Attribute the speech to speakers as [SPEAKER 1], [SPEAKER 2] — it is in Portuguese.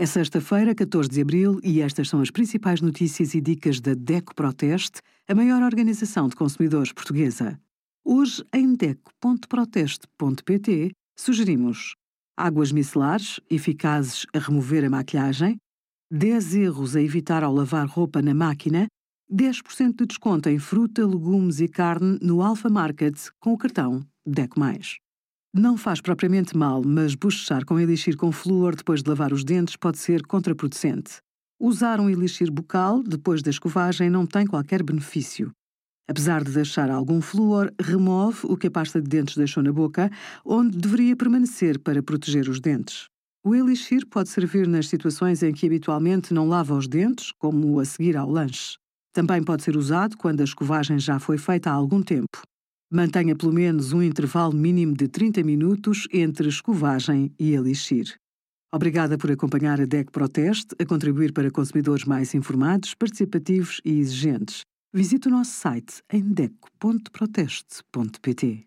[SPEAKER 1] É sexta-feira, 14 de abril, e estas são as principais notícias e dicas da DECO Proteste, a maior organização de consumidores portuguesa. Hoje, em DECO.proteste.pt, sugerimos águas micelares, eficazes a remover a maquilhagem, 10 erros a evitar ao lavar roupa na máquina, 10% de desconto em fruta, legumes e carne no Alfa Market com o cartão DECO+. Não faz propriamente mal, mas bochechar com elixir com flúor depois de lavar os dentes pode ser contraproducente. Usar um elixir bucal depois da escovagem não tem qualquer benefício. Apesar de deixar algum flúor, remove o que a pasta de dentes deixou na boca, onde deveria permanecer para proteger os dentes. O elixir pode servir nas situações em que habitualmente não lava os dentes, como a seguir ao lanche. Também pode ser usado quando a escovagem já foi feita há algum tempo. Mantenha pelo menos um intervalo mínimo de 30 minutos entre escovagem e elixir. Obrigada por acompanhar a DEC Proteste a contribuir para consumidores mais informados, participativos e exigentes. Visite o nosso site em deco.proteste.pt.